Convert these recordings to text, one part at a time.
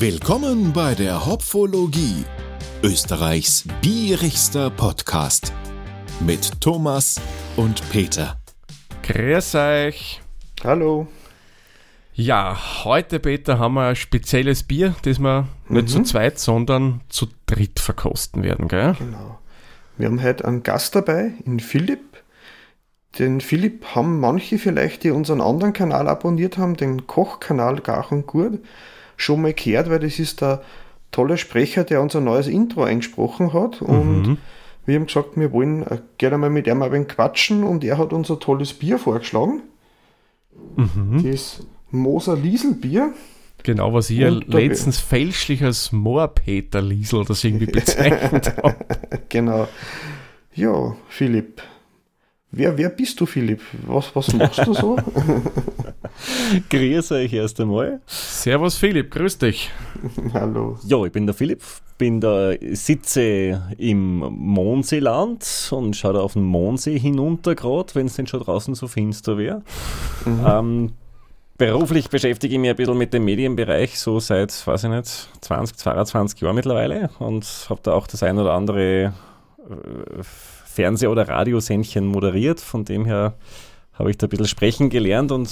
Willkommen bei der Hopfologie, Österreichs bierigster Podcast mit Thomas und Peter. Grüß euch. Hallo. Ja, heute, Peter, haben wir ein spezielles Bier, das wir nicht Mhm. zu zweit, sondern zu dritt verkosten werden, gell? Genau. Wir haben heute einen Gast dabei, in Philipp. Den Philipp haben manche vielleicht, die unseren anderen Kanal abonniert haben, den Kochkanal Gach und Gut, schon mal gehört, weil das ist der tolle Sprecher, der unser neues Intro eingesprochen hat. Und wir haben gesagt, wir wollen äh, gerne mal mit ihm ein wenig quatschen und er hat uns ein tolles Bier vorgeschlagen. Das Moser Lieselbier. Genau, was ich ja letztens fälschlich als Moorpeter Liesel das irgendwie bezeichnet habe. Genau. Ja, Philipp. Wer, wer bist du, Philipp? Was, was machst du so? Grüß euch erst einmal. Servus Philipp, grüß dich. Hallo. Ja, ich bin der Philipp, bin da, sitze im Monseeland und schaue da auf den Monsee hinunter gerade, wenn es denn schon draußen so finster wäre. Ähm, beruflich beschäftige ich mich ein bisschen mit dem Medienbereich, so seit, weiß ich nicht, 20, 22 Jahren mittlerweile und habe da auch das ein oder andere äh, Fernseh- oder Radiosendchen moderiert. Von dem her habe ich da ein bisschen sprechen gelernt und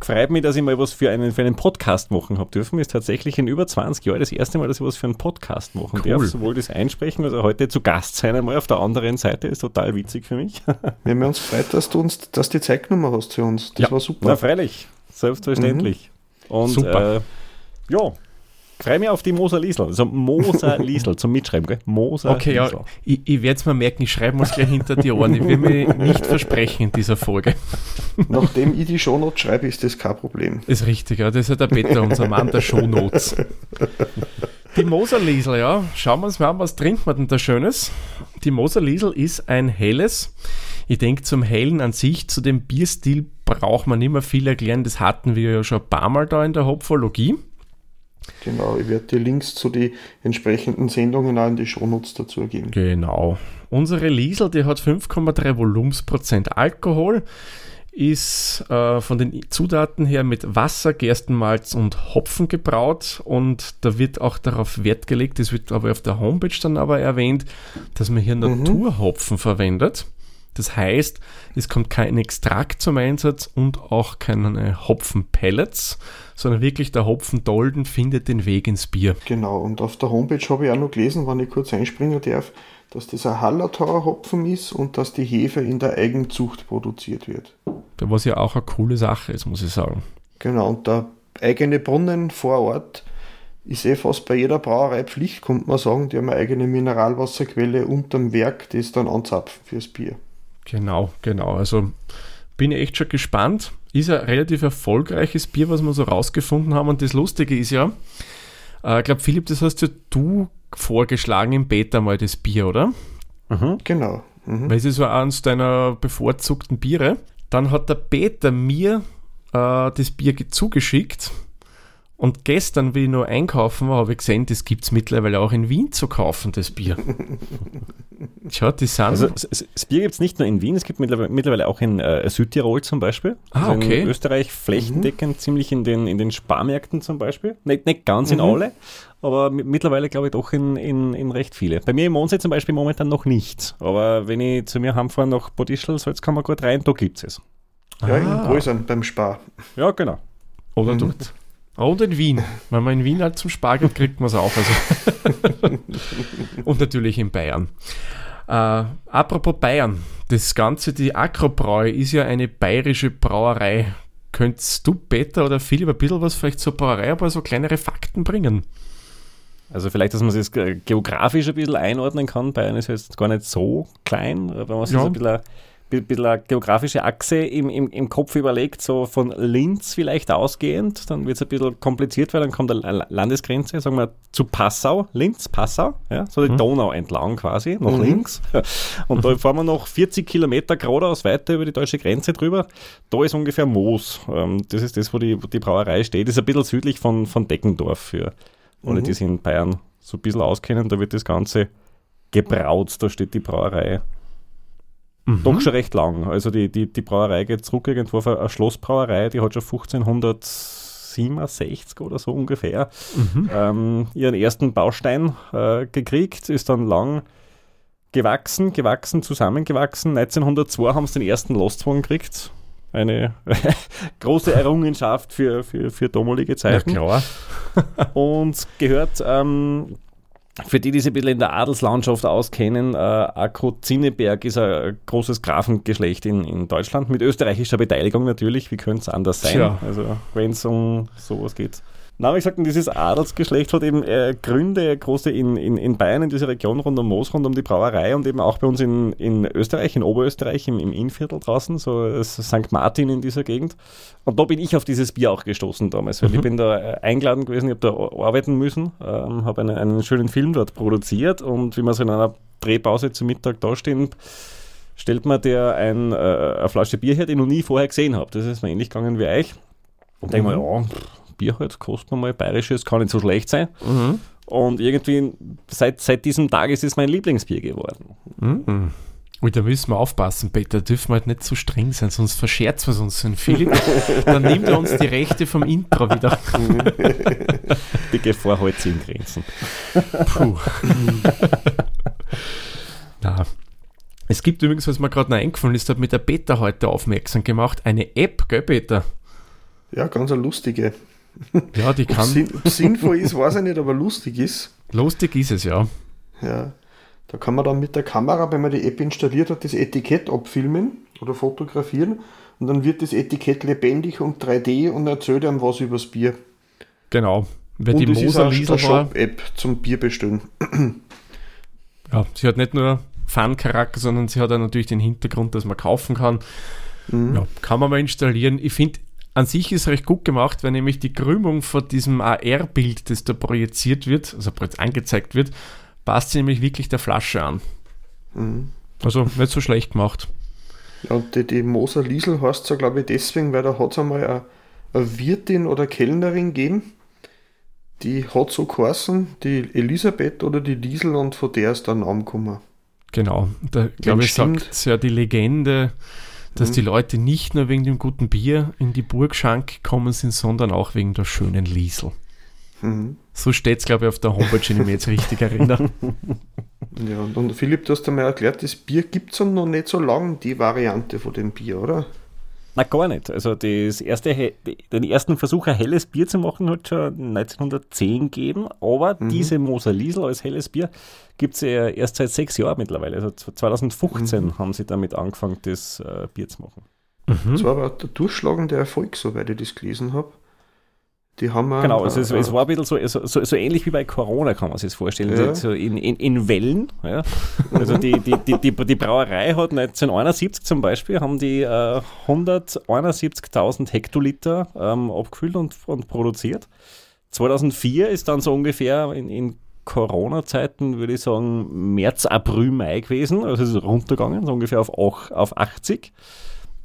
freut mich, dass ich mal was für einen, für einen Podcast machen habe dürfen. Ist tatsächlich in über 20 Jahren das erste Mal, dass ich was für einen Podcast machen Cool. darf. Sowohl das Einsprechen, also heute zu Gast sein einmal auf der anderen Seite, ist total witzig für mich. Wir haben uns gefreut, dass du uns, dass die Zeit genommen hast für uns. Das Ja. war Na, super. freilich, selbstverständlich. Und Super. Äh, ja, freue mich auf die Moser Liesel. Also Moser Liesel zum Mitschreiben, gell? Moser Okay, ja, Liesel. ich, ich werde es mir merken, ich schreibe mir es gleich hinter die Ohren. Ich will mich nicht versprechen in dieser Folge. Nachdem ich die Shownotes schreibe, ist das kein Problem. Ist richtig, ja. Das ist ja der Peter, unser Mann der Shownotes. Die Moserliesel, ja. Schauen wir uns mal an, was trinkt man denn da Schönes? Die Moserliesel ist ein helles. Ich denke, zum Hellen an sich, zu dem Bierstil braucht man nicht mehr viel erklären. Das hatten wir ja schon ein paar Mal da in der Hopfologie. Genau, ich werde die Links zu den entsprechenden Sendungen auch in die Shownotes dazu geben. Genau. Unsere Liesel, die hat 5,3 Volumensprozent Alkohol, ist äh, von den Zutaten her mit Wasser, Gerstenmalz und Hopfen gebraut und da wird auch darauf Wert gelegt, das wird aber auf der Homepage dann aber erwähnt, dass man hier Naturhopfen verwendet. Das heißt, es kommt kein Extrakt zum Einsatz und auch keine Hopfenpellets, sondern wirklich der Hopfendolden findet den Weg ins Bier. Genau, und auf der Homepage habe ich auch noch gelesen, wenn ich kurz einspringen darf, dass das ein Hallertauer Hopfen ist und dass die Hefe in der Eigenzucht produziert wird. Was ja auch eine coole Sache ist, muss ich sagen. Genau, und der eigene Brunnen vor Ort ist eh fast bei jeder Brauerei Pflicht, kommt man sagen. Die haben eine eigene Mineralwasserquelle unterm Werk, das dann anzapfen fürs Bier. Genau, genau. Also bin ich echt schon gespannt. Ist ein relativ erfolgreiches Bier, was wir so rausgefunden haben. Und das Lustige ist ja, äh, ich glaube, Philipp, das hast ja du vorgeschlagen im Beta mal das Bier, oder? Genau. Mhm. Weil es ist so eines deiner bevorzugten Biere. Dann hat der Peter mir äh, das Bier ge- zugeschickt. Und gestern, wie ich noch einkaufen war, habe ich gesehen, das gibt es mittlerweile auch in Wien zu kaufen, das Bier. Schau, die sind. Also das Bier gibt es nicht nur in Wien, es gibt mittlerweile, mittlerweile auch in äh, Südtirol zum Beispiel. Ah, also okay. In Österreich flächendeckend, ziemlich in den, in den Sparmärkten zum Beispiel. Nicht, nicht ganz Mhm. in alle, aber mi- mittlerweile glaube ich doch in, in, in recht viele. Bei mir im Mondsee zum Beispiel momentan noch nicht. Aber wenn ich zu mir heimfahre nach Bodischl, Salzkammer gut rein, da gibt es es. Ja, in Ah. Größern beim Spar. Ja, genau. Oder dort. Oder in Wien. Wenn man in Wien halt zum Spargel kriegt man es auch. Also. Und natürlich in Bayern. Äh, apropos Bayern. Das Ganze, die Akrobräu, ist ja eine bayerische Brauerei. Könntest du, Peter oder Philipp, ein bisschen was vielleicht zur Brauerei, aber so kleinere Fakten bringen? Also vielleicht, dass man es jetzt ge- geografisch ein bisschen einordnen kann. Bayern ist jetzt gar nicht so klein, wenn man sich Ja. ein bisschen, bisschen eine geografische Achse im, im, im Kopf überlegt, so von Linz vielleicht ausgehend, dann wird es ein bisschen kompliziert, weil dann kommt eine La- Landesgrenze, sagen wir zu Passau, Linz, Passau, ja, so die Donau entlang quasi, nach links. Und da fahren wir noch 40 Kilometer geradeaus weiter über die deutsche Grenze drüber. Da ist ungefähr Moos. Ähm, das ist das, wo die, wo die Brauerei steht. Ist ein bisschen südlich von, von Deckendorf für alle, die sich in Bayern so ein bisschen auskennen, da wird das Ganze gebraut, da steht die Brauerei. Doch schon recht lang. Also die, die, die Brauerei geht zurück irgendwo auf eine Schlossbrauerei, die hat schon 1967 oder so ungefähr mhm. ähm, ihren ersten Baustein äh, gekriegt, ist dann lang gewachsen, gewachsen, zusammengewachsen. 1902 haben sie den ersten Lostwagen gekriegt. Eine große Errungenschaft für, für, für domalige Zeiten. Ja, klar. Und gehört ähm, für die, die sich ein bisschen in der Adelslandschaft auskennen, äh, Akko Zinneberg ist ein großes Grafengeschlecht in, in Deutschland mit österreichischer Beteiligung natürlich. Wie könnte es anders sein? Tja. Also, wenn es um sowas geht. Na, wie gesagt, dieses Adelsgeschlecht hat eben äh, Gründe, große in, in, in Bayern, in dieser Region rund um Moos, rund um die Brauerei und eben auch bei uns in, in Österreich, in Oberösterreich, im, im Innviertel draußen, so St. Martin in dieser Gegend. Und da bin ich auf dieses Bier auch gestoßen damals, weil mhm. ich bin da äh, eingeladen gewesen, ich habe da arbeiten müssen, ähm, habe einen, einen schönen Film dort produziert und wie wir so in einer Drehpause zum Mittag dastehen, stellt mir der ein, äh, eine Flasche Bier her, die ich noch nie vorher gesehen habe. Das ist mir ähnlich gegangen wie euch. Und denke mhm. mir, ja, Bier halt, kostet man mal bayerisches, kann nicht so schlecht sein. Mhm. Und irgendwie seit, seit diesem Tag ist es mein Lieblingsbier geworden. Mhm. Und da müssen wir aufpassen, Peter, da dürfen wir halt nicht zu so streng sein, sonst verscherzt wir uns. Und Philipp, dann nimmt er uns die Rechte vom Intro wieder. die Gefahr hält sich in Grenzen. Puh. Na. Es gibt übrigens, was mir gerade noch eingefallen ist, hat mit der Beta heute aufmerksam gemacht, eine App, gell, Peter? Ja, ganz eine lustige. Ja, die kann. Sinn, sinnvoll ist, weiß ich nicht, aber lustig ist. Lustig ist es, ja. Ja. Da kann man dann mit der Kamera, wenn man die App installiert hat, das Etikett abfilmen oder fotografieren und dann wird das Etikett lebendig und 3D und erzählt einem was übers Bier. Genau. Wer und die Moser ist eine Shop-App zum Bier bestellen. Ja, sie hat nicht nur Fun-Charakter, sondern sie hat auch natürlich den Hintergrund, dass man kaufen kann. Mhm. Ja, kann man mal installieren. Ich finde, an sich ist recht gut gemacht, weil nämlich die Krümmung von diesem AR-Bild, das da projiziert wird, also angezeigt wird, passt nämlich wirklich der Flasche an. Mhm. Also nicht so schlecht gemacht. Ja, und die, die Moser Liesel heißt so, glaube ich, deswegen, weil da hat es einmal eine, eine Wirtin oder Kellnerin gegeben, die hat so geheißen, die Elisabeth oder die Liesel und von der ist der Name gekommen. Genau, da glaube ich, sagt ja die Legende, dass mhm. die Leute nicht nur wegen dem guten Bier in die Burgschank gekommen sind, sondern auch wegen der schönen Liesel. Mhm. So steht es, glaube ich, auf der Homepage, wenn ich mich jetzt richtig erinnere. Ja, und, und Philipp, du hast einmal erklärt, das Bier gibt es noch nicht so lange, die Variante von dem Bier, oder? Na, gar nicht. Also das erste, den ersten Versuch, ein helles Bier zu machen, hat schon 1910 gegeben, aber mhm. diese Moser Liesel als helles Bier gibt es ja erst seit sechs Jahren mittlerweile. Also 2015 mhm. haben sie damit angefangen, das äh, Bier zu machen. Mhm. Das war aber der durchschlagende Erfolg, soweit ich das gelesen habe. Die haben genau, also es, es, war ein bisschen so, so, so, ähnlich wie bei Corona, kann man sich das vorstellen. Ja. So in, in, in Wellen. Ja. Also die, die, die, die, die Brauerei hat 1971 zum Beispiel haben die äh, 171.000 Hektoliter ähm, abgefüllt und, und produziert. 2004 ist dann so ungefähr in, in Corona-Zeiten, würde ich sagen, März, April, Mai gewesen. Also es ist runtergegangen, so ungefähr auf, auf 80.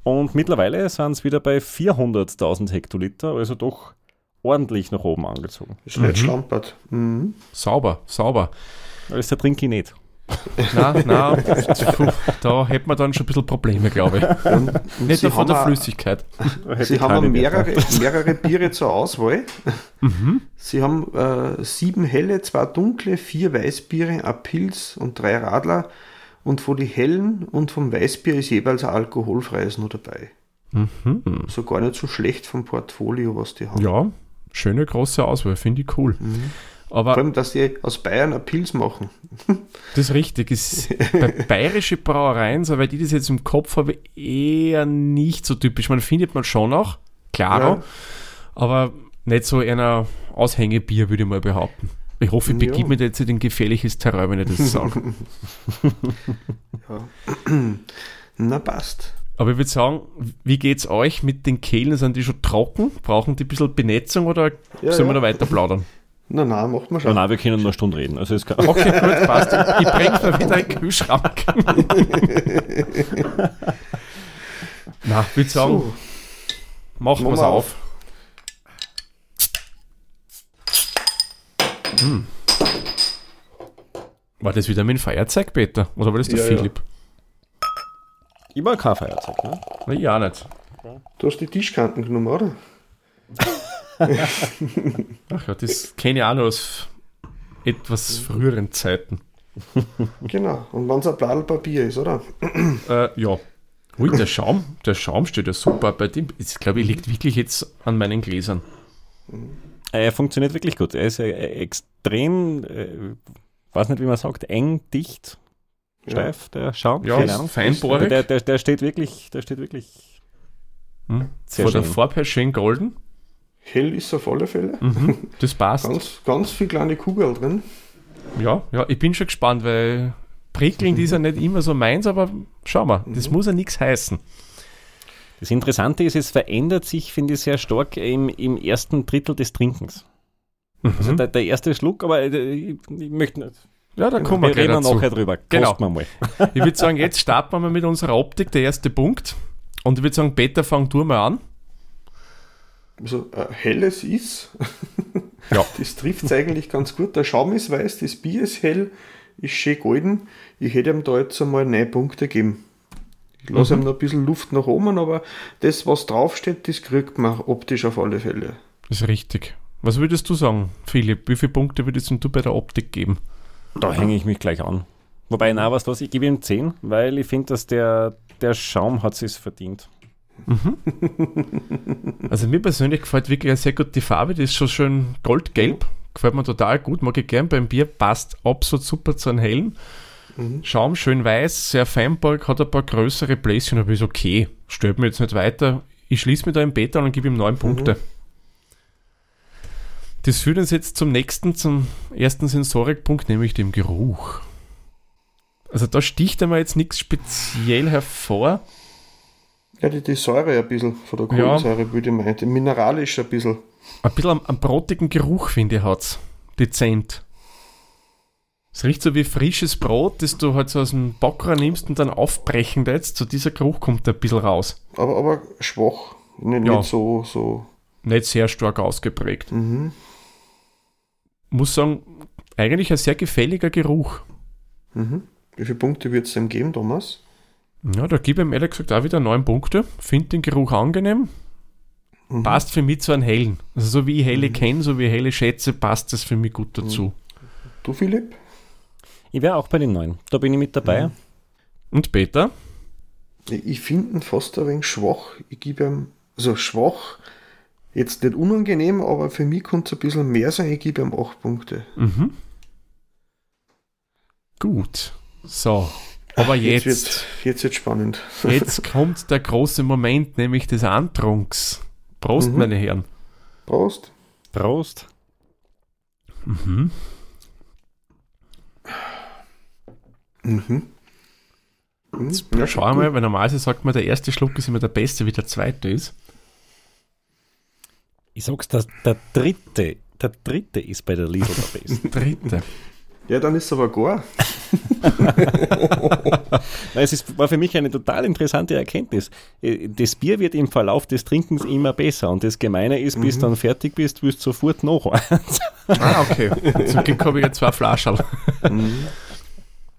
Und mittlerweile sind es wieder bei 400.000 Hektoliter, also doch ordentlich nach oben angezogen. Ist nicht mhm. schlampert. Mhm. Sauber, sauber. Das der trinke ich nicht. Nein, nein, da hätte man dann schon ein bisschen Probleme, glaube ich. Und, nicht nur von der Flüssigkeit. Sie haben mehrere, mehrere Biere zur Auswahl. Mhm. Sie haben äh, sieben helle, zwei dunkle, vier Weißbiere, ein Pilz und drei Radler. Und von den hellen und vom Weißbier ist jeweils ein alkoholfreies nur dabei. Mhm. So gar nicht so schlecht vom Portfolio, was die haben. Ja, schöne große Auswahl, finde ich cool. Mhm. Aber Vor allem, dass die aus Bayern ein Pilz machen. Das ist richtig. Ist bei bayerische Brauereien, soweit ich das jetzt im Kopf habe, eher nicht so typisch. Man findet man schon noch, klar, ja. aber nicht so einer Aushängebier, würde ich mal behaupten. Ich hoffe, ich begib ja. mir jetzt in ein gefährliches Terrain, wenn ich das sage. ja. Na, passt. Aber ich würde sagen, wie geht es euch mit den Kehlen? Sind die schon trocken? Brauchen die ein bisschen Benetzung oder ja, sollen wir da weiter plaudern? Nein, nein, macht man schon. Nein, wir können nur eine Stunde reden. Also ist okay, gut, passt. Ich bringe mir wieder einen Kühlschrank. Na, ich würde sagen, so. machen wir es auf. Hm. War das wieder mein Feierzeug, Peter? Oder war das der ja, Philipp? Ja. Ich kein Feierzeug, ne? Ja, nicht. Du hast die Tischkanten genommen, oder? Ach ja, das kenne ich auch noch aus etwas früheren Zeiten. Genau. Und wenn es ein Blattpapier ist, oder? Äh, ja. Ui, der Schaum, der Schaum steht ja super bei dem. Ich glaube, ich liegt wirklich jetzt an meinen Gläsern. Er funktioniert wirklich gut. Er ist äh, extrem, äh, weiß nicht, wie man sagt, eng, dicht, steif, der Schaum. Ja, Keine Ahnung. feinbohrig. Der, der, der steht wirklich, der steht wirklich Hm? sehr Von der schön. Farbe her schön golden. Hell ist auf alle Fälle. Mhm, das passt. Ganz, ganz viel kleine Kugel drin. Ja, ja, ich bin schon gespannt, weil prickelnd ist ja nicht immer so meins, aber schau mal, das muss ja nichts heißen. Das Interessante ist, es verändert sich, finde ich, sehr stark im, im ersten Drittel des Trinkens. Also Mhm. der, der erste Schluck, aber äh, ich, ich möchte nicht. Ja, da kommen wir Wir reden dazu. nachher drüber. Genau. Wir mal. Ich würde sagen, jetzt starten wir mal mit unserer Optik, der erste Punkt. Und ich würde sagen, Peter, fang du mal an. Also ein helles ist. Ja. Das trifft es eigentlich ganz gut. Der Schaum ist weiß, das Bier ist hell, ist schön golden. Ich hätte ihm da jetzt einmal 9 Punkte gegeben. Ich lasse ihm noch ein bisschen Luft nach oben, aber das, was draufsteht, das kriegt man optisch auf alle Fälle. Das ist richtig. Was würdest du sagen, Philipp? Wie viele Punkte würdest du bei der Optik geben? Da hänge ich mich gleich an. Wobei, na, was was, ich gebe ihm 10, weil ich finde, dass der, der Schaum hat es verdient. Also mir persönlich gefällt wirklich sehr gut die Farbe, die ist schon schön goldgelb. Gefällt mir total gut, mag ich gern beim Bier, passt absolut super zu einem hellen. Schaum schön weiß, sehr feinbohrig, hat ein paar größere Bläschen, aber ist okay. Stört mir jetzt nicht weiter. Ich schließe mich da im Beta und gebe ihm 9 Punkte. Das führt uns jetzt zum nächsten, zum ersten Sensorikpunkt, nämlich dem Geruch. Also da sticht einmal jetzt nichts speziell hervor. Ja, die, die Säure ein bisschen von der Ja. Kohlensäure würde ich meinen. Mineralisch ein bisschen. Ein bisschen am, am brotigen Geruch, finde ich, hat's. Dezent. Es riecht so wie frisches Brot, das du halt so aus dem Backer nimmst und dann aufbrechen lässt. So dieser Geruch kommt da ein bisschen raus. Aber, aber schwach. Nicht, Ja. nicht so, so. Nicht sehr stark ausgeprägt. Mhm. Muss sagen, eigentlich ein sehr gefälliger Geruch. Mhm. Wie viele Punkte wird es dem geben, Thomas? Ja, da gebe ich ihm ehrlich gesagt auch wieder neun Punkte. Finde den Geruch angenehm. Mhm. Passt für mich zu einem hellen. Also so wie ich helle kenne, so wie ich helle schätze, passt das für mich gut dazu. Du, Philipp? Ich wäre auch bei den neuen. Da bin ich mit dabei. Und Peter? Ich, ich finde ihn fast ein wenig schwach. Ich gebe ihm, also schwach, jetzt nicht unangenehm, aber für mich könnte es ein bisschen mehr sein. Ich gebe ihm 8 Punkte. Mhm. Gut. So. Aber jetzt, Jetzt wird jetzt wird's spannend. jetzt kommt der große Moment, nämlich des Antrunks. Prost, Mhm. meine Herren. Prost. Prost. Mhm. Mhm. Mhm. Jetzt Ja, schau einmal, weil normalerweise sagt man, der erste Schluck ist immer der beste, wie der zweite ist. Ich sag's, der, der dritte, der dritte ist bei der Liesel der Beste. Dritte. Ja, dann ist es aber gar. Es ist, war für mich eine total interessante Erkenntnis. Äh, Das Bier wird im Verlauf des Trinkens immer besser und das Gemeine ist, bis du dann fertig bist, wirst du sofort noch eins. Ah, okay. Zum Glück habe ich ja zwei Flaschen. Mhm.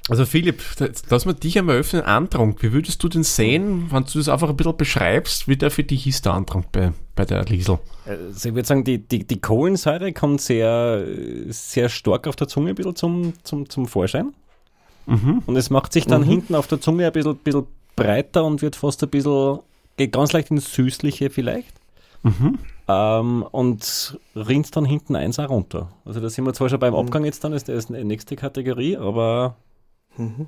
Also Philipp, lass mal dich einmal öffnen, Antrunk. Wie würdest du den sehen, wenn du das einfach ein bisschen beschreibst, wie der für dich ist, der Antrunk bei, bei der Liesel? Also ich würde sagen, die, die, die Kohlensäure kommt sehr, sehr stark auf der Zunge ein bisschen zum, zum, zum Vorschein. Mhm. Und es macht sich dann hinten auf der Zunge ein bisschen, bisschen breiter und wird fast ein bisschen, geht ganz leicht ins Süßliche vielleicht. Mhm. Ähm, und rinnt dann hinten eins auch runter. Also da sind wir zwar schon beim Abgang jetzt dann, ist das die nächste Kategorie, aber Mhm.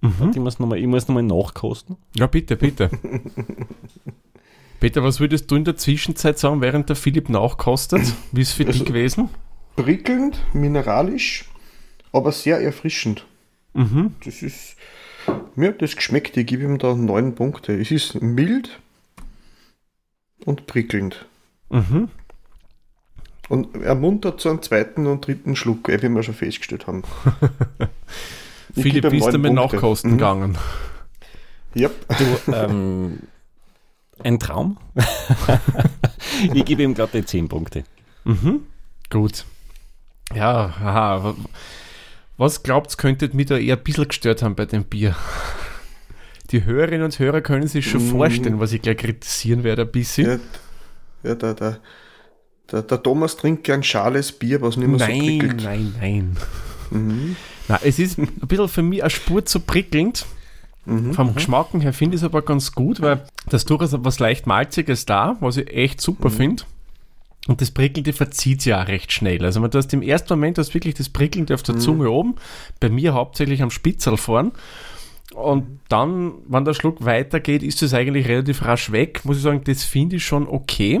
Mhm. ich muss nochmal noch mal nachkosten. Ja, bitte, bitte. Peter, was würdest du in der Zwischenzeit sagen, während der Philipp nachkostet? Wie ist für dich Also- gewesen? Prickelnd, mineralisch, aber sehr erfrischend. Mhm. Das ist. Mir hat das geschmeckt. Ich gebe ihm da 9 Punkte. Es ist mild und prickelnd. Mhm. Und ermuntert zu einem zweiten und dritten Schluck, wie wir schon festgestellt haben. Ich Philipp, wie ist du mit. Nachkosten Mhm. gegangen? Ja, Du, ähm, ein Traum. ich gebe ihm gerade die 10 Punkte. Mhm. Gut. Ja, aha. wa- Was glaubt ihr, könntet mich da eher ein bisschen gestört haben bei dem Bier? Die Hörerinnen und Hörer können sich schon Mm. vorstellen, was ich gleich kritisieren werde ein bisschen. ja, ja der, der, Der, der Thomas trinkt gern schales Bier, was nicht mehr nein, so prickelt. nein, nein, nein. Na, es ist ein bisschen für mich eine Spur zu prickelnd. Vom Geschmacken her finde ich es aber ganz gut, weil das durchaus was leicht Malziges da, was ich echt super finde. Und das Prickelnde verzieht sich auch recht schnell. Also man, du hast im ersten Moment hast wirklich das Prickelnde auf der Zunge oben, bei mir hauptsächlich am Spitzel vorn. Und dann, wenn der Schluck weitergeht, ist es eigentlich relativ rasch weg. Muss ich sagen, das finde ich schon okay.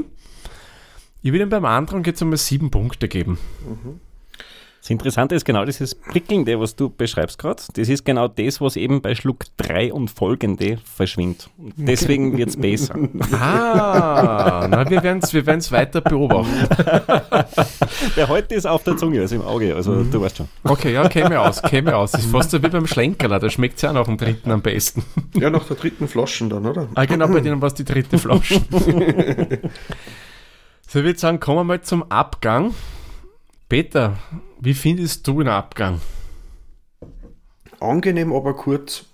Ich würde ihm beim anderen jetzt einmal sieben Punkte geben. Das Interessante ist genau dieses Prickelnde, was du beschreibst gerade. Das ist genau das, was eben bei Schluck 3 und folgende verschwindet. Deswegen wird es besser. Ah, na, wir werden es wir werden's weiter beobachten. Der heute ist auf der Zunge, also im Auge, also du weißt schon. Okay, ja, käme aus, käme aus. Das ist fast so wie beim Schlenkerler, da schmeckt es ja auch nach dem dritten am besten. Ja, nach der dritten Flaschen dann, oder? Ah, genau, bei denen war es die dritte Flasche. so, ich würde sagen, kommen wir mal zum Abgang. Peter, wie findest du den Abgang? Angenehm, aber kurz.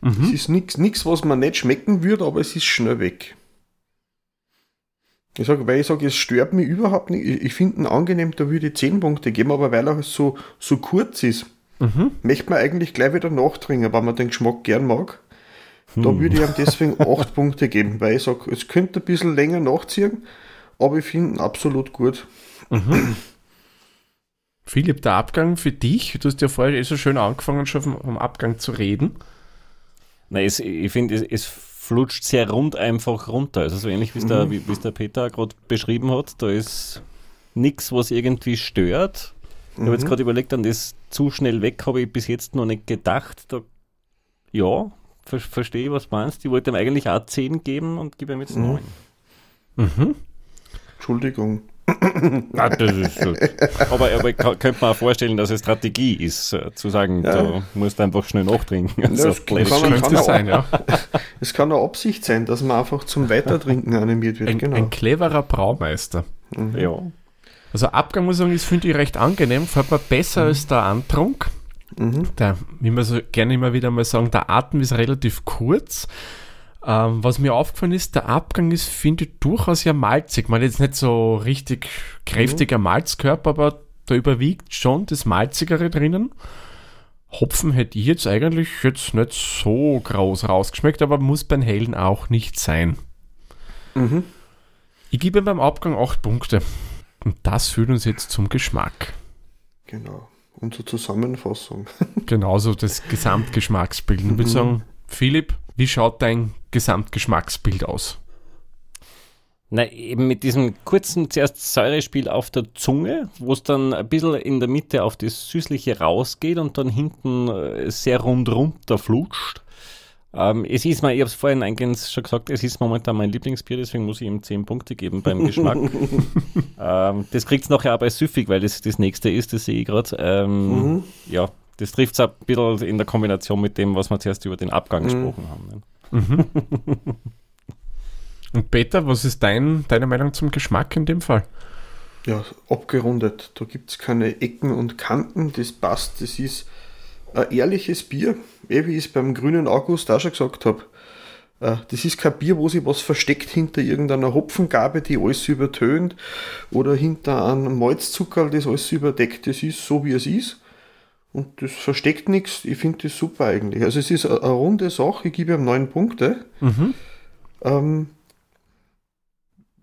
Es ist nichts, was man nicht schmecken würde, aber es ist schnell weg. Ich sage, weil ich sage, es stört mich überhaupt nicht. Ich, ich finde ihn angenehm, da würde ich 10 Punkte geben, aber weil er so, so kurz ist, möchte man eigentlich gleich wieder nachtrinken, weil man den Geschmack gern mag. Da würde ich ihm deswegen 8 Punkte geben, weil ich sage, es könnte ein bisschen länger nachziehen, aber ich finde ihn absolut gut. Philipp, der Abgang für dich, du hast ja vorher eh so schön angefangen, schon vom, vom Abgang zu reden. Nein, es, ich finde, es, es flutscht sehr rund einfach runter. Also so ähnlich wie es der, wie, wie es der Peter gerade beschrieben hat. Da ist nichts, was irgendwie stört. Ich habe jetzt gerade überlegt, an das zu schnell weg habe ich bis jetzt noch nicht gedacht. Da, ja, ver verstehe ich, was du meinst. Ich wollte ihm eigentlich auch 10 geben und gebe ihm jetzt 9. Entschuldigung. Ah, das ist gut. Aber, aber ich könnte mir auch vorstellen, dass es Strategie ist, äh, zu sagen, du musst einfach schnell nachtrinken. Also das kann man- Könnte auch- sein, ja. Es kann eine Absicht sein, dass man einfach zum Weitertrinken animiert wird. Ein, genau. ein cleverer Braumeister. ja. Also Abgang muss ich sagen, das finde ich recht angenehm, fällt mir besser als der Antrunk. Der, wie wir so gerne immer wieder mal sagen, der Atem ist relativ kurz. Ähm, was mir aufgefallen ist, der Abgang ist, finde ich, durchaus ja malzig. Man jetzt nicht so richtig kräftiger Malzkörper, aber da überwiegt schon das Malzigere drinnen. Hopfen hätte ich jetzt eigentlich jetzt nicht so groß rausgeschmeckt, aber muss beim Hellen auch nicht sein. Ich gebe ihm beim Abgang 8 Punkte. Und das führt uns jetzt zum Geschmack. genau. Unsere Zusammenfassung. Genauso das Gesamtgeschmacksbild. Ich würde sagen, Philipp, wie schaut dein Gesamtgeschmacksbild aus? Na, eben mit diesem kurzen zuerst Säurespiel auf der Zunge, wo es dann ein bisschen in der Mitte auf das Süßliche rausgeht und dann hinten äh, sehr rund runter flutscht. Ähm, es ist mal, ich habe es vorhin eingehend schon gesagt, es ist momentan mein Lieblingsbier, deswegen muss ich ihm 10 Punkte geben beim Geschmack. ähm, das kriegt es nachher bei Süffig, weil das das nächste ist, das sehe ich gerade. Ähm, Ja, das trifft es ein bisschen in der Kombination mit dem, was wir zuerst über den Abgang gesprochen haben. Ne? Und Peter, was ist dein, deine Meinung zum Geschmack in dem Fall? Ja, abgerundet. Da gibt es keine Ecken und Kanten. Das passt. Das ist ein ehrliches Bier. Eh, wie ich es beim grünen August auch schon gesagt habe. Äh, Das ist kein Bier, wo sich was versteckt hinter irgendeiner Hopfengabe, die alles übertönt, oder hinter einem Malzzuckerl, das alles überdeckt. Das ist so, wie es ist. Und das versteckt nichts. Ich finde das super eigentlich. Also es ist eine, runde Sache. Ich gebe ihm neun Punkte. Ähm,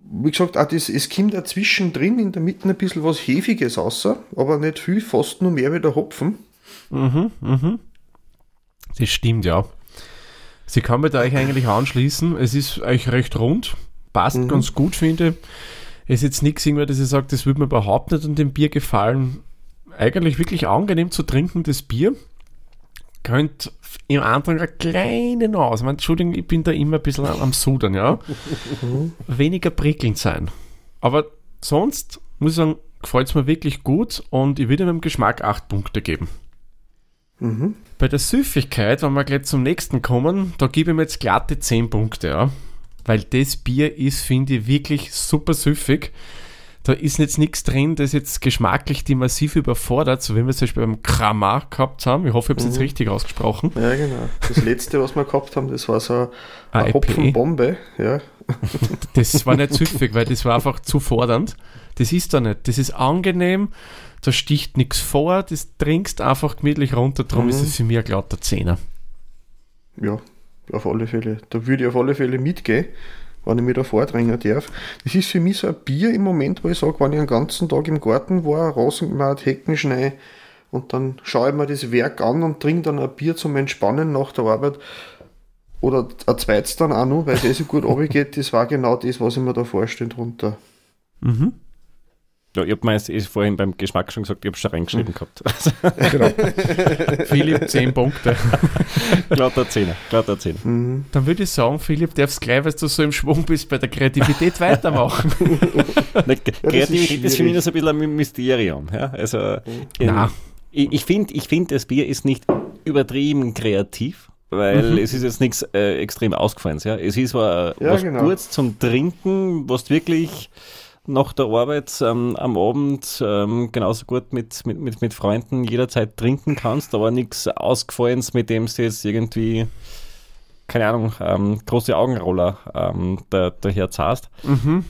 wie gesagt, auch das, es kommt dazwischen drin in der Mitte ein bisschen was Hefiges raus, aber nicht viel, fast nur mehr wie der Hopfen. Das stimmt, ja. Sie kann mit euch eigentlich anschließen. Es ist euch recht rund. Passt ganz gut, finde ich. Es ist jetzt nichts, irgendwie, dass ich sage, das würde mir überhaupt nicht an dem Bier gefallen. Eigentlich wirklich angenehm zu trinken, das Bier. Könnt im Anfang eine kleine Nase, man, Entschuldigung, ich bin da immer ein bisschen am Sudern, ja. Weniger prickelnd sein. Aber sonst, muss ich sagen, gefällt es mir wirklich gut und ich würde meinem Geschmack 8 Punkte geben. Bei der Süffigkeit, wenn wir gleich zum nächsten kommen, da gebe ich mir jetzt glatte 10 Punkte, ja. Weil das Bier ist, finde ich, wirklich super süffig. Da ist jetzt nichts drin, das jetzt geschmacklich die massiv überfordert, so wie wir es zum Beispiel beim Krama gehabt haben. Ich hoffe, ich habe es jetzt Mhm. richtig ausgesprochen. Ja, genau. Das letzte, was wir gehabt haben, das war so Ah, eine. Hopfenbombe. Ja. Das war nicht süffig, weil das war einfach zu fordernd. Das ist da nicht. Das ist angenehm, da sticht nichts vor, das trinkst einfach gemütlich runter, darum Mhm. ist es für mich ein glatter Zehner. ja, auf alle Fälle. Da würde ich auf alle Fälle mitgehen, wenn ich mir da vordrängen darf. Das ist für mich so ein Bier im Moment, wo ich sage, wenn ich den ganzen Tag im Garten war, Rasen gemacht, Hecken und dann schaue ich mir das Werk an und trinke dann ein Bier zum Entspannen nach der Arbeit. Oder ein zweites dann auch noch, weil es eh so gut runtergeht, das war genau das, was ich mir da vorstelle drunter. Mhm. Ja, ich habe mir jetzt eh vorhin beim Geschmack schon gesagt, ich habe schon reingeschrieben gehabt. Also, Philipp, 10 Punkte. glatter Zehner, glatter Zehner. Mhm. Dann würde ich sagen, Philipp, darfst gleich, weil du so im Schwung bist, bei der Kreativität weitermachen. Ist Kreativität ist, für mich so ein bisschen ein Mysterium. Ja? Also, ähm, Na. ich, ich finde, ich find, das Bier ist nicht übertrieben kreativ, weil Mhm. es ist jetzt nichts äh, extrem ausgefallenes. Ja? Es ist war, Ja, was genau. kurz zum Trinken, was wirklich nach der Arbeit ähm, am Abend ähm, genauso gut mit, mit, mit, mit Freunden jederzeit trinken kannst, aber nichts Ausgefallenes, mit dem du jetzt irgendwie, keine Ahnung, ähm, große Augenroller ähm, da, daher zahlst. Mhm.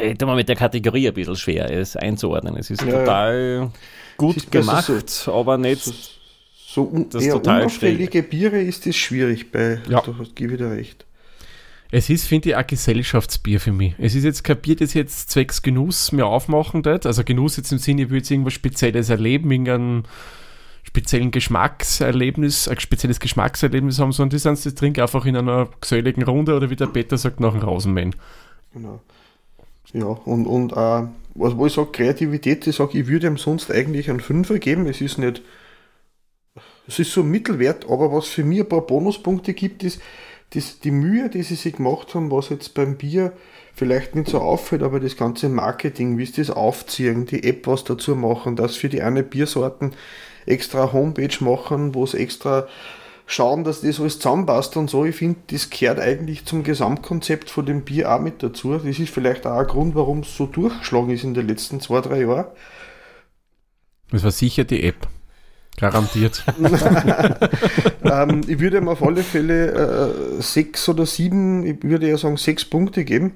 Ich tue mir mit der Kategorie ein bisschen schwer, es einzuordnen. Es ist Ja, ja. total gut Es ist gemacht, aber nicht. So, so un Das eher total unauffällige Biere ist das schwierig bei, Ja. da hast- gebe ich dir recht. Es ist, finde ich, ein Gesellschaftsbier für mich. Es ist jetzt kein Bier, das jetzt zwecks Genuss mir aufmachen wird. Also Genuss jetzt im Sinne, ich würde jetzt irgendwas Spezielles erleben, irgendeinen speziellen Geschmackserlebnis, ein spezielles Geschmackserlebnis haben, sondern das sind das trinke einfach in einer geselligen Runde oder wie der Peter sagt, nach dem Rasenmähen. Genau. Ja, und, und äh, was, wo ich sage, Kreativität, ich sage, ich würde ihm sonst eigentlich einen Fünfer geben. Es ist nicht, es ist so ein Mittelwert, aber was für mich ein paar Bonuspunkte gibt, ist das, die Mühe, die sie sich gemacht haben, was jetzt beim Bier vielleicht nicht so auffällt, aber das ganze Marketing, wie sie das aufziehen, die App was dazu machen, dass für die eine Biersorten extra Homepage machen, wo es extra schauen, dass das alles zusammenpasst und so. Ich finde, das gehört eigentlich zum Gesamtkonzept von dem Bier auch mit dazu. Das ist vielleicht auch ein Grund, warum es so durchgeschlagen ist in den letzten zwei, drei Jahren. Das war sicher die App. Garantiert. ähm, ich würde ihm auf alle Fälle äh, sechs oder sieben, ich würde ja sagen sechs Punkte geben,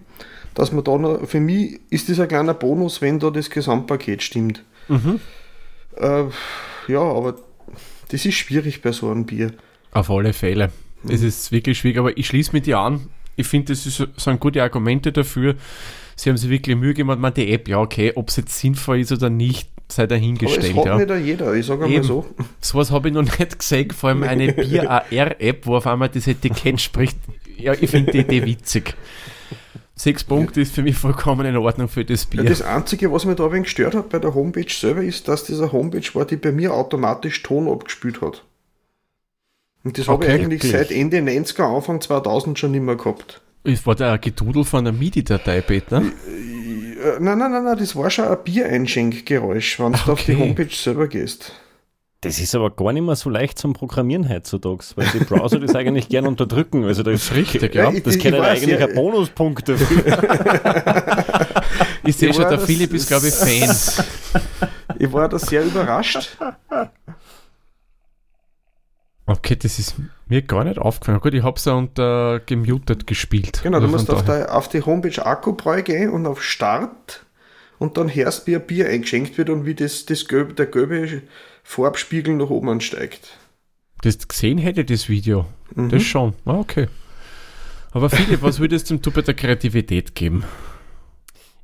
dass man da noch, für mich ist das ein kleiner Bonus, wenn da das Gesamtpaket stimmt. mhm. Äh, ja, aber das ist schwierig bei so einem Bier. Auf alle Fälle. Es ist wirklich schwierig, aber ich schließe mit dir an. Ich finde, das ist, sind gute Argumente dafür. Sie haben sich wirklich Mühe gemacht. Man, die App, ja, okay, ob es jetzt sinnvoll ist oder nicht, sei Aber es dahingestellt. hat Ja. nicht jeder, ich sage einmal Eben. so. Sowas habe ich noch nicht gesehen, vor allem eine Bier-AR-App, wo auf einmal das Etikett spricht. Ja, ich finde die Idee witzig. Sechs Punkte ist für mich vollkommen in Ordnung für das Ja, Bier. das Einzige, was mir da ein wenig gestört hat bei der Homepage selber, ist, dass dieser Homepage war, die bei mir automatisch Ton abgespielt hat. Und das habe ich Okay, eigentlich wirklich? seit Ende 90er, Anfang 2000 schon nicht mehr gehabt. Es war da ein Gedudel von der MIDI-Datei, Peter. Äh, Nein, nein, nein, nein, das war schon ein Biereinschenkgeräusch, wenn du Ah, auf die okay. Homepage selber gehst. Das ist aber gar nicht mehr so leicht zum Programmieren heutzutage, weil die Browser das eigentlich gern unterdrücken. Also das ist richtig, ja. ich- Das ich käme weiß, eigentlich ja, ein Bonuspunkt dafür. Ich sehe schon, der das- Philipp ist, glaube ich, Fan. Ich war da sehr überrascht. Okay, das ist mir gar nicht aufgefallen. Gut, ich habe es ja unter gemutet gespielt. Genau, du Also musst auf, der, auf die Homepage Akkubräu gehen und auf Start und dann hörst, wie ein Bier eingeschenkt wird und wie das, das gelbe, der gelbe Farbspiegel nach oben ansteigt. Das gesehen hätte, das Video. Mhm. Das schon. Ah, okay. Aber Philipp, was würdest du bei der Kreativität geben?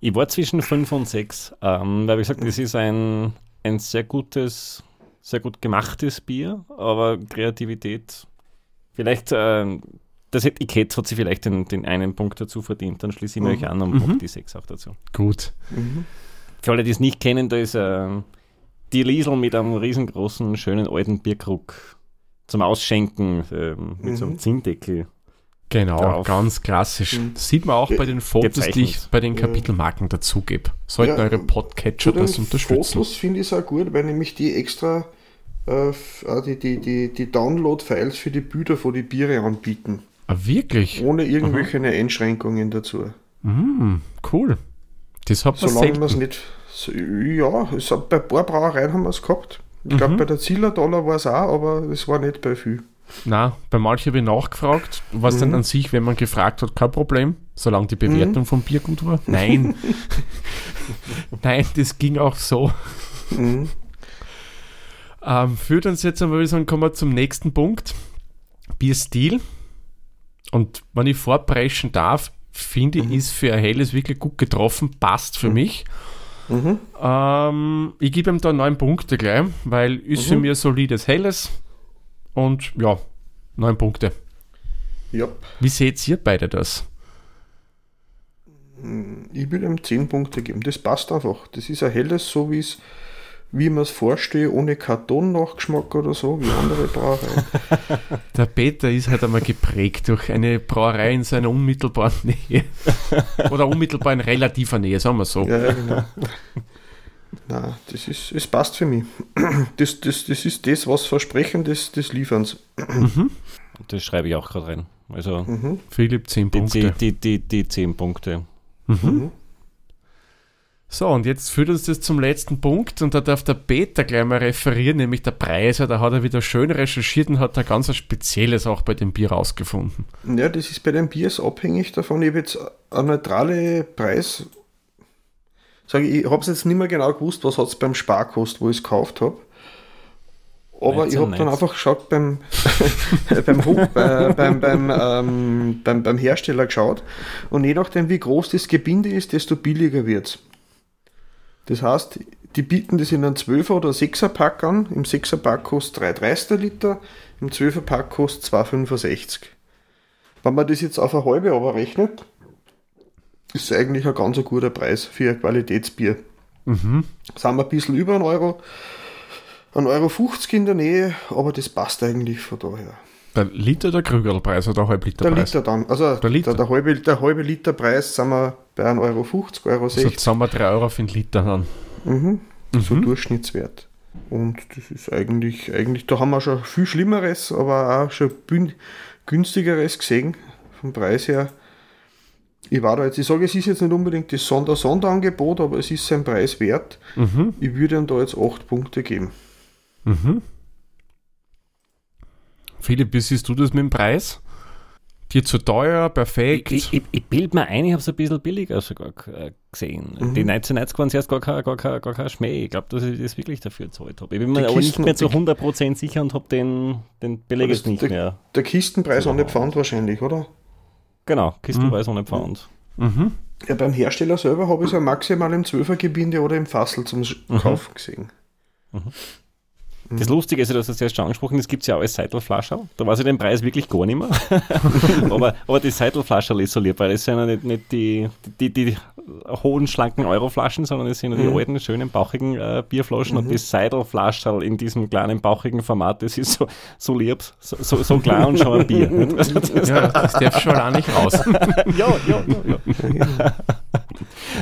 Ich war zwischen 5 und 6, ähm, weil wie gesagt, das ist ein, ein sehr gutes, sehr gut gemachtes Bier, aber Kreativität, vielleicht, äh, das Etikett hat sich vielleicht den, den einen Punkt dazu verdient, dann schließe ich mich Mhm. euch an und Mhm. die 6 auch dazu. Gut. Mhm. Für alle, die es nicht kennen, da ist äh, die Liesel mit einem riesengroßen, schönen alten Bierkrug zum Ausschenken ähm, mit so einem Mhm. Zinndeckel. Genau, Drauf. ganz klassisch. Mhm. Sieht man auch bei den Fotos, die ich gezeichnet. bei den. Kapitelmarken dazugebe. Sollten Ja, eure Podcatcher das unterstützen. Fotos finde ich es auch gut, weil nämlich die extra äh, äh, die, die, die, die Download-Files für die Bilder von die Biere anbieten. Ah, wirklich? Ohne irgendwelche Einschränkungen dazu. Mm, cool. Das hat man Solange man es nicht. So, ja, es hat, bei ein paar Brauereien haben wir es gehabt. Ich glaube, Mhm. bei der Ziller Dollar war es auch, aber es war nicht bei viel. Na, bei manchen habe ich nachgefragt, was Mhm. denn an sich, wenn man gefragt hat, kein Problem, solange die Bewertung vom Bier gut war. Nein. Nein, das ging auch so. Mhm. Ähm, führt uns jetzt einmal, würde ich sagen, kommen wir zum nächsten Punkt. Bierstil. Und wenn ich vorpreschen darf, finde ich, ist für ein helles wirklich gut getroffen, passt für mich. Mhm. Ähm, ich gebe ihm da neun Punkte gleich, weil ist für mich ein solides helles. Und ja, neun Punkte. Ja, Wie seht ihr beide das? ich würde ihm 10 Punkte geben. Das passt einfach. Das ist ein helles, so wie es wie man es vorstehe, ohne Karton-Nachgeschmack oder so, wie andere Brauereien. Der Peter ist halt einmal geprägt durch eine Brauerei in seiner unmittelbaren Nähe. Oder unmittelbar in relativer Nähe, sagen wir so. Ja, ja, genau. Nein, das ist, es passt für mich. Das, das, das ist das, was Versprechen des, des Lieferns. Das schreibe ich auch gerade rein. Also Mhm. Philipp, 10 die, Punkte. die, die, die, die 10 Punkte. Mhm. So, und jetzt führt uns das zum letzten Punkt und da darf der Peter gleich mal referieren, nämlich der Preise. Da hat er wieder schön recherchiert und hat da ganz was Spezielles auch bei dem Bier rausgefunden. Ja, das ist bei den Biers abhängig davon. Ich habe jetzt eine neutrale Preis. Sage ich, ich habe es jetzt nicht mehr genau gewusst, was hat es beim Sparkost, wo ich es gekauft habe. Aber ich habe dann 19. einfach geschaut beim, beim, Hu- äh, beim, beim, ähm, beim, beim Hersteller geschaut. Und je nachdem, wie groß das Gebinde ist, desto billiger wird es. Das heißt, die bieten das in einem 12er oder 6er Pack an. Im 6er Pack kostet 3,30 Liter, im 12er Pack kostet 2,65. Wenn man das jetzt auf eine halbe aber rechnet, ist eigentlich ein ganz guter Preis für ein Qualitätsbier. Mhm. Sind wir ein bisschen über einen Euro, 1,50 Euro 50 in der Nähe, aber das passt eigentlich von daher. Der Liter der Krügerlpreis oder der Der Halbliterpreis? Liter dann, also Der Liter. Der, der, halbe, der halbe Liter Preis sind wir bei 1,50 Euro, 50, Euro Also 60, zusammen 3 Euro für den Liter dann. mhm. so Mhm. Durchschnittswert. Und das ist eigentlich, eigentlich, da haben wir schon viel Schlimmeres, aber auch schon günstigeres gesehen, vom Preis her. Ich war da jetzt, ich sage, es ist jetzt nicht unbedingt das Sonder Sonderangebot, aber es ist sein Preis wert. Mhm. Ich würde ihm da jetzt 8 Punkte geben. Mhm. Philipp, wie siehst du das mit dem Preis? Dir zu teuer, perfekt? Ich, ich, ich bilde mir ein, ich habe es ein bisschen billiger sogar äh, gesehen. Mhm. Die 1990 waren zuerst gar kein, gar kein, gar kein Schmäh. Ich glaube, dass ich das wirklich dafür gezahlt habe. Ich bin mir aber nicht mehr zu die- 100% sicher und habe den, den Beleg jetzt nicht der- mehr. Der Kistenpreis So. auch nicht Pfand wahrscheinlich, oder? Genau, Kistenpreis ohne Pfand. Mhm. Ja, beim Hersteller selber habe ich es ja maximal im 12er Gebinde oder im Fassel zum Mhm. Kaufen gesehen. Das Lustige ist, ja, du hast es erst schon angesprochen, das gibt es ja auch als Seidelflasche. Da weiß ich den Preis wirklich gar nicht mehr. aber, aber die Seidelflasche ist so lieb, weil das sind ja nicht, nicht die, die, die hohen, schlanken Euroflaschen, sondern das sind ja die Mhm. alten, schönen, bauchigen äh, Bierflaschen. Und die Seidelflasche in diesem kleinen, bauchigen Format, das ist so, so lieb, so, so, so klein und schon ein Bier. Also das, Ja, das darf schon auch nicht raus. ja, ja, ja, ja.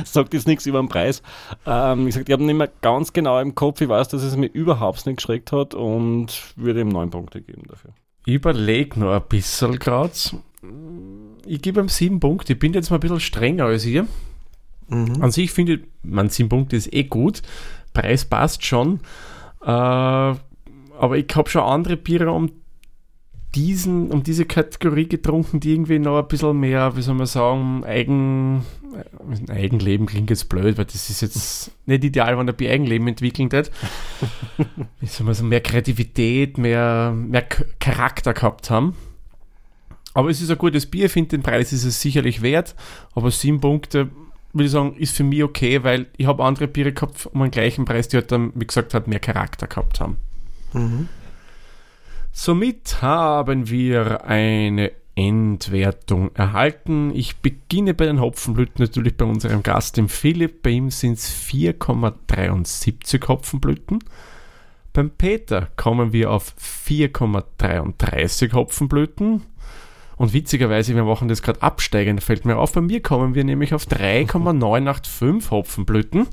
Sagt jetzt nichts über den Preis. Ähm, ich, ich habe nicht mehr ganz genau im Kopf. Ich weiß, dass es mir überhaupt nicht geschreckt hat und würde ihm neun Punkte geben dafür. Ich überlege noch ein bisschen gerade. Ich gebe ihm sieben Punkte. Ich bin jetzt mal ein bisschen strenger als ihr. Mhm. An sich finde ich, man, sieben Punkte ist eh gut. Preis passt schon. Äh, aber ich habe schon andere Biere um diesen, um diese Kategorie getrunken, die irgendwie noch ein bisschen mehr, wie soll man sagen, Eigen, äh, Eigenleben klingt jetzt blöd, weil das ist jetzt nicht ideal, wenn ein Bier Eigenleben entwickeln hat. Wie soll man sagen, mehr Kreativität, mehr, mehr Charakter gehabt haben. Aber es ist ein gutes Bier, ich finde den Preis ist es sicherlich wert, aber sieben Punkte, würde ich sagen, ist für mich okay, weil ich habe andere Biere gehabt um den gleichen Preis, die halt dann, wie gesagt, halt mehr Charakter gehabt haben. Mhm. Somit haben wir eine Endwertung erhalten. Ich beginne bei den Hopfenblüten natürlich bei unserem Gast, dem Philipp. Bei ihm sind es 4,73 Hopfenblüten. Beim Peter kommen wir auf 4,33 Hopfenblüten. Und witzigerweise, wir machen das gerade absteigend, fällt mir auf. Bei mir kommen wir nämlich auf 3,985 Hopfenblüten.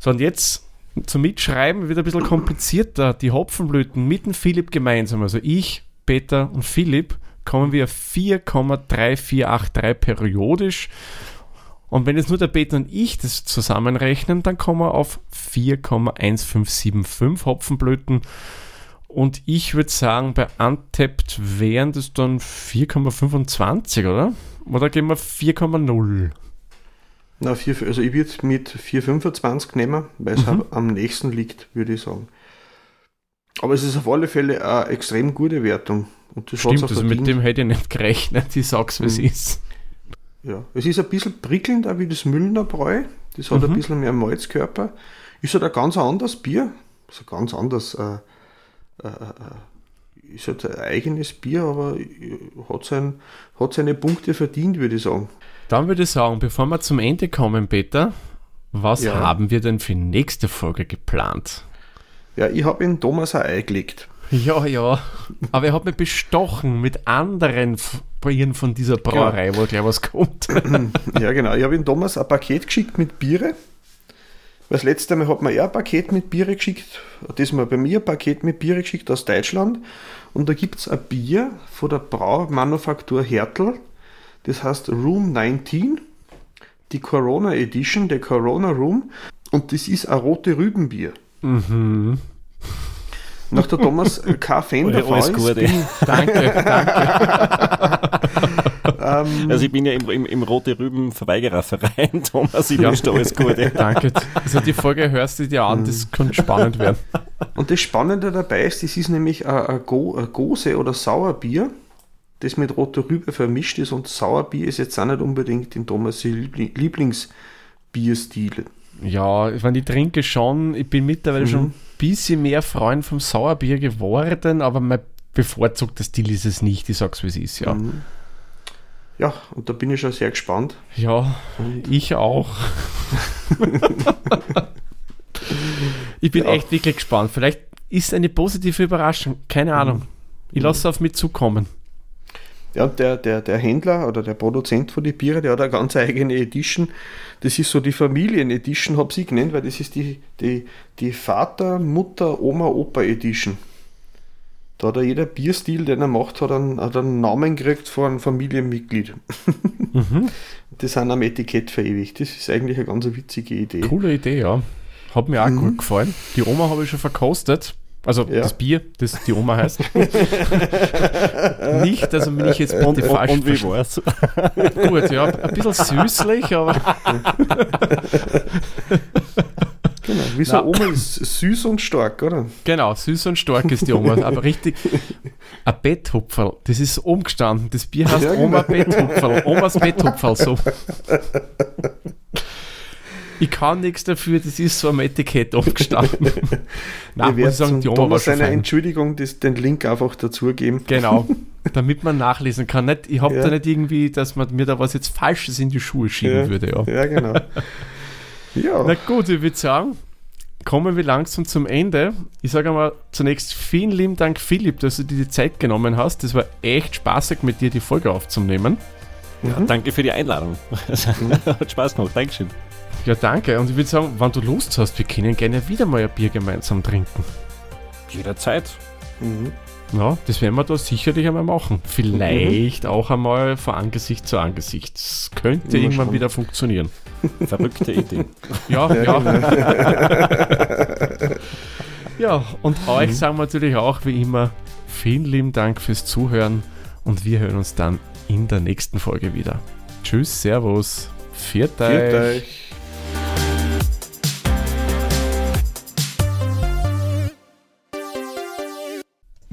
So, und jetzt zum Mitschreiben wird ein bisschen komplizierter. Die Hopfenblüten mit dem Philipp gemeinsam, also ich, Peter und Philipp, kommen wir auf 4,3483 periodisch. Und wenn jetzt nur der Peter und ich das zusammenrechnen, dann kommen wir auf 4,1575 Hopfenblüten. Und ich würde sagen, bei Untapped wären das dann 4,25, oder? Oder gehen wir 4,0? Na, vier, also ich würde mit 4,25 nehmen, weil es mhm. am nächsten liegt, würde ich sagen. Aber es ist auf alle Fälle eine extrem gute Wertung. Und das Stimmt, also mit dem hätte ich nicht gerechnet, ich sag's, wie es mhm. ist. Ja, es ist ein bisschen prickelnder wie das Müllner Bräu. Das hat mhm. ein bisschen mehr Malzkörper. Ist halt ein ganz anderes Bier. Also ganz anders. Äh, ist halt ein eigenes Bier, aber hat, sein, hat seine Punkte verdient, würde ich sagen. Dann würde ich sagen, bevor wir zum Ende kommen, Peter, was ja. haben wir denn für nächste Folge geplant? Ja, ich habe in Thomas ein Ei gelegt. Ja, ja. Aber er hat mich bestochen mit anderen Bieren von dieser Brauerei, genau. wo gleich was kommt. ja, genau. Ich habe ihm Thomas ein Paket geschickt mit Biere. Das letzte Mal hat man eher ein Paket mit Biere geschickt. Diesmal bei mir ein Paket mit Biere geschickt aus Deutschland. Und da gibt es ein Bier von der Braumanufaktur Hertel. Das heißt Room 19. Die Corona Edition, der Corona Room. Und das ist ein rote Rübenbier. Mhm nach der Thomas kein Fan davon Alles gut, bin, Danke, danke. ähm, also ich bin ja im, im, im Rote Rüben Verweigererverein, Thomas, ich ja. wünsche dir alles Gute. Danke. Also die Folge hörst du dir an, das kann spannend werden. Und das Spannende dabei ist, das ist nämlich ein, ein, Go, ein Gose oder Sauerbier, das mit roter Rübe vermischt ist und Sauerbier ist jetzt auch nicht unbedingt in Thomas' Lieblingsbierstil. Ja, ich meine, ich trinke schon, ich bin mittlerweile mhm. schon bisschen mehr Freund vom Sauerbier geworden, aber mein bevorzugter Stil ist es nicht, ich sag's wie es ist, ja. Mhm. Ja, und da bin ich schon sehr gespannt. Ja, und ich auch. ich bin ja. echt wirklich gespannt. Vielleicht ist eine positive Überraschung, keine Ahnung. Mhm. Ich lasse es auf mich zukommen. Ja, der, der, der Händler oder der Produzent von den Bieren, der hat eine ganz eigene Edition. Das ist so die Familien-Edition, habe ich genannt, weil das ist die, die, die Vater, Mutter, Oma, Opa Edition. Da hat jeder Bierstil, den er macht, hat einen, hat einen Namen gekriegt von einem Familienmitglied. Mhm. Das sind am Etikett verewigt. Das ist eigentlich eine ganz witzige Idee. Coole Idee, ja. Hat mir auch mhm. gut gefallen. Die Oma habe ich schon verkostet. Also ja. das Bier, das die Oma heißt. nicht, also wenn ich jetzt bitte und, falsch Und wie war's? Gut, ja, ein bisschen süßlich, aber. genau, wie so Oma ist süß und stark, oder? Genau, süß und stark ist die Oma. Aber richtig, ein Betthupferl, das ist umgestanden. Das Bier heißt ja, genau. Oma Betthupferl, Omas Betthupferl, so. Ich kann nichts dafür, das ist so am Etikett aufgestanden. Nein, ich muss sagen, die Oma war seine Entschuldigung das, den Link einfach dazugeben. Genau, damit man nachlesen kann. Nicht, ich habe ja. da nicht irgendwie, dass man mir da was jetzt Falsches in die Schuhe schieben ja. würde. Ja, ja genau. ja. Na gut, ich würde sagen, kommen wir langsam zum Ende. Ich sage einmal zunächst vielen lieben Dank, Philipp, dass du dir die Zeit genommen hast. Das war echt spaßig, mit dir die Folge aufzunehmen. Ja, mhm. Danke für die Einladung. Hat Spaß gemacht. Dankeschön. Ja, danke. Und ich würde sagen, wenn du Lust hast, wir können gerne wieder mal ein Bier gemeinsam trinken. Jederzeit. Mhm. Ja, das werden wir da sicherlich einmal machen. Vielleicht mhm. auch einmal von Angesicht zu Angesicht. Das könnte Immer irgendwann schon. wieder funktionieren. Verrückte Idee. Ja, ja. Ja, ja und mhm. euch sagen wir natürlich auch wie immer vielen lieben Dank fürs Zuhören und wir hören uns dann in der nächsten Folge wieder. Tschüss, Servus, viert euch.